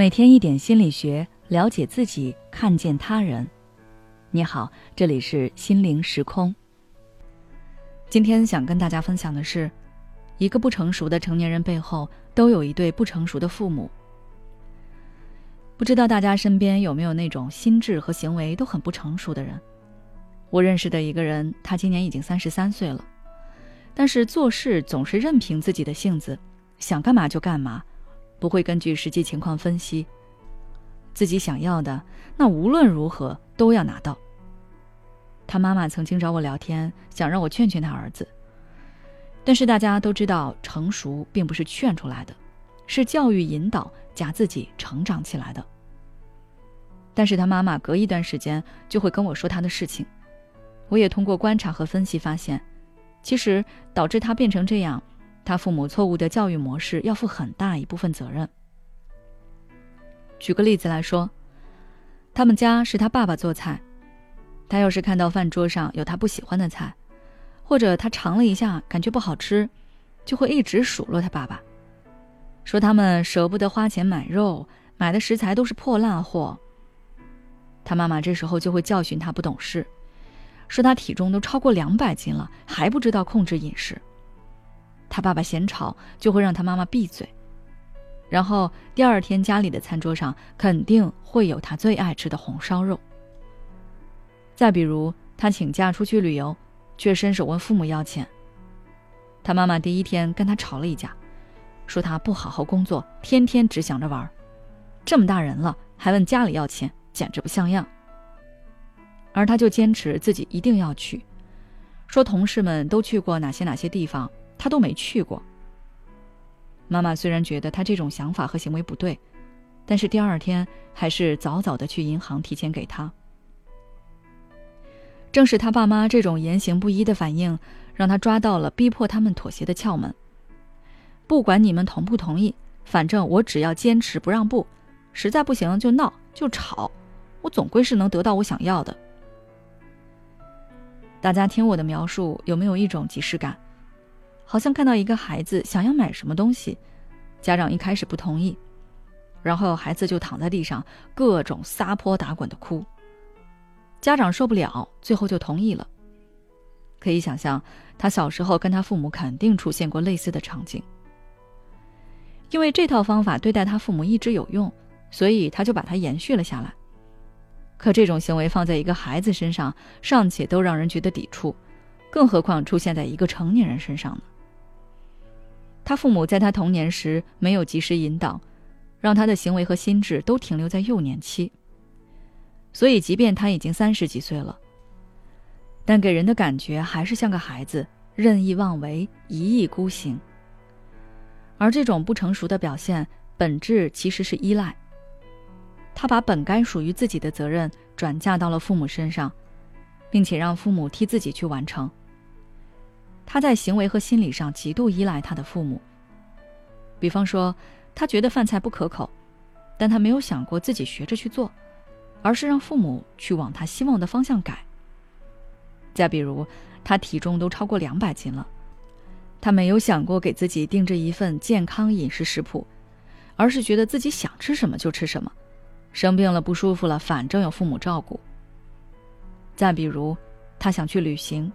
每天一点心理学，了解自己，看见他人。你好，这里是心灵时空。今天想跟大家分享的是，一个不成熟的成年人背后，都有一对不成熟的父母。不知道大家身边有没有那种心智和行为都很不成熟的人？我认识的一个人，他今年已经三十三岁了，但是做事总是任凭自己的性子，想干嘛就干嘛。不会根据实际情况分析，自己想要的，那无论如何都要拿到。他妈妈曾经找我聊天，想让我劝劝他儿子。但是大家都知道，成熟并不是劝出来的，是教育引导加自己成长起来的。但是他妈妈隔一段时间就会跟我说他的事情，我也通过观察和分析发现，其实导致他变成这样。他父母错误的教育模式要负很大一部分责任。举个例子来说，他们家是他爸爸做菜，他要是看到饭桌上有他不喜欢的菜，或者他尝了一下感觉不好吃，就会一直数落他爸爸，说他们舍不得花钱买肉，买的食材都是破烂货。他妈妈这时候就会教训他不懂事，说他体重都超过两百斤了，还不知道控制饮食。他爸爸嫌吵，就会让他妈妈闭嘴，然后第二天家里的餐桌上肯定会有他最爱吃的红烧肉。再比如，他请假出去旅游，却伸手问父母要钱。他妈妈第一天跟他吵了一架，说他不好好工作，天天只想着玩，这么大人了还问家里要钱，简直不像样。而他就坚持自己一定要去，说同事们都去过哪些哪些地方。他都没去过。妈妈虽然觉得他这种想法和行为不对，但是第二天还是早早的去银行提前给他。正是他爸妈这种言行不一的反应，让他抓到了逼迫他们妥协的窍门。不管你们同不同意，反正我只要坚持不让步，实在不行就闹就吵，我总归是能得到我想要的。大家听我的描述，有没有一种即视感？好像看到一个孩子想要买什么东西，家长一开始不同意，然后孩子就躺在地上各种撒泼打滚的哭。家长受不了，最后就同意了。可以想象，他小时候跟他父母肯定出现过类似的场景。因为这套方法对待他父母一直有用，所以他就把它延续了下来。可这种行为放在一个孩子身上，尚且都让人觉得抵触，更何况出现在一个成年人身上呢？他父母在他童年时没有及时引导，让他的行为和心智都停留在幼年期。所以，即便他已经三十几岁了，但给人的感觉还是像个孩子，任意妄为，一意孤行。而这种不成熟的表现，本质其实是依赖。他把本该属于自己的责任转嫁到了父母身上，并且让父母替自己去完成。他在行为和心理上极度依赖他的父母。比方说，他觉得饭菜不可口，但他没有想过自己学着去做，而是让父母去往他希望的方向改。再比如，他体重都超过两百斤了，他没有想过给自己定制一份健康饮食食谱，而是觉得自己想吃什么就吃什么，生病了不舒服了，反正有父母照顾。再比如，他想去旅行。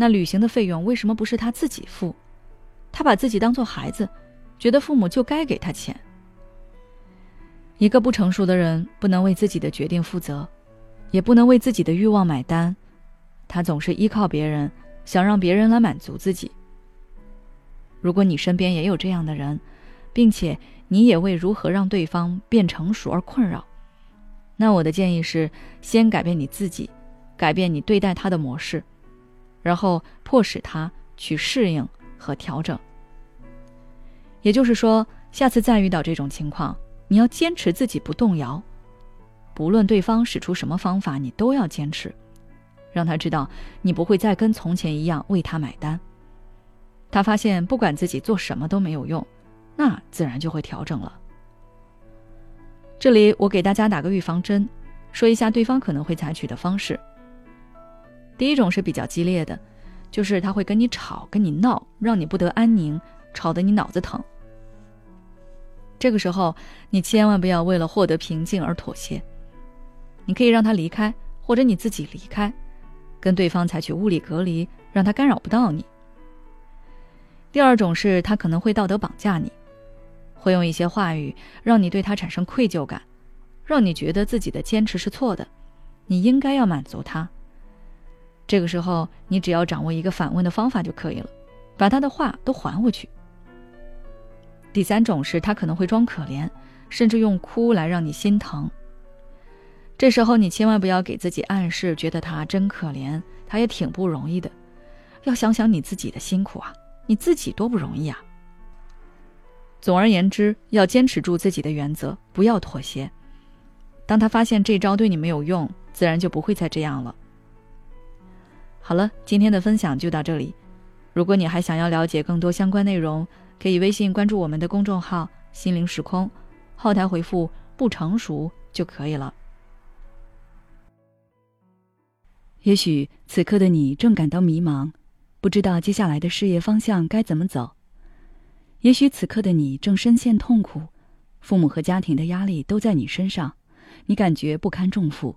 那旅行的费用为什么不是他自己付？他把自己当做孩子，觉得父母就该给他钱。一个不成熟的人不能为自己的决定负责，也不能为自己的欲望买单，他总是依靠别人，想让别人来满足自己。如果你身边也有这样的人，并且你也为如何让对方变成熟而困扰，那我的建议是，先改变你自己，改变你对待他的模式。然后迫使他去适应和调整。也就是说，下次再遇到这种情况，你要坚持自己不动摇，不论对方使出什么方法，你都要坚持，让他知道你不会再跟从前一样为他买单。他发现不管自己做什么都没有用，那自然就会调整了。这里我给大家打个预防针，说一下对方可能会采取的方式。第一种是比较激烈的，就是他会跟你吵、跟你闹，让你不得安宁，吵得你脑子疼。这个时候，你千万不要为了获得平静而妥协。你可以让他离开，或者你自己离开，跟对方采取物理隔离，让他干扰不到你。第二种是他可能会道德绑架你，会用一些话语让你对他产生愧疚感，让你觉得自己的坚持是错的，你应该要满足他。这个时候，你只要掌握一个反问的方法就可以了，把他的话都还回去。第三种是他可能会装可怜，甚至用哭来让你心疼。这时候你千万不要给自己暗示，觉得他真可怜，他也挺不容易的。要想想你自己的辛苦啊，你自己多不容易啊。总而言之，要坚持住自己的原则，不要妥协。当他发现这招对你没有用，自然就不会再这样了。好了，今天的分享就到这里。如果你还想要了解更多相关内容，可以微信关注我们的公众号“心灵时空”，后台回复“不成熟”就可以了。也许此刻的你正感到迷茫，不知道接下来的事业方向该怎么走；也许此刻的你正深陷痛苦，父母和家庭的压力都在你身上，你感觉不堪重负，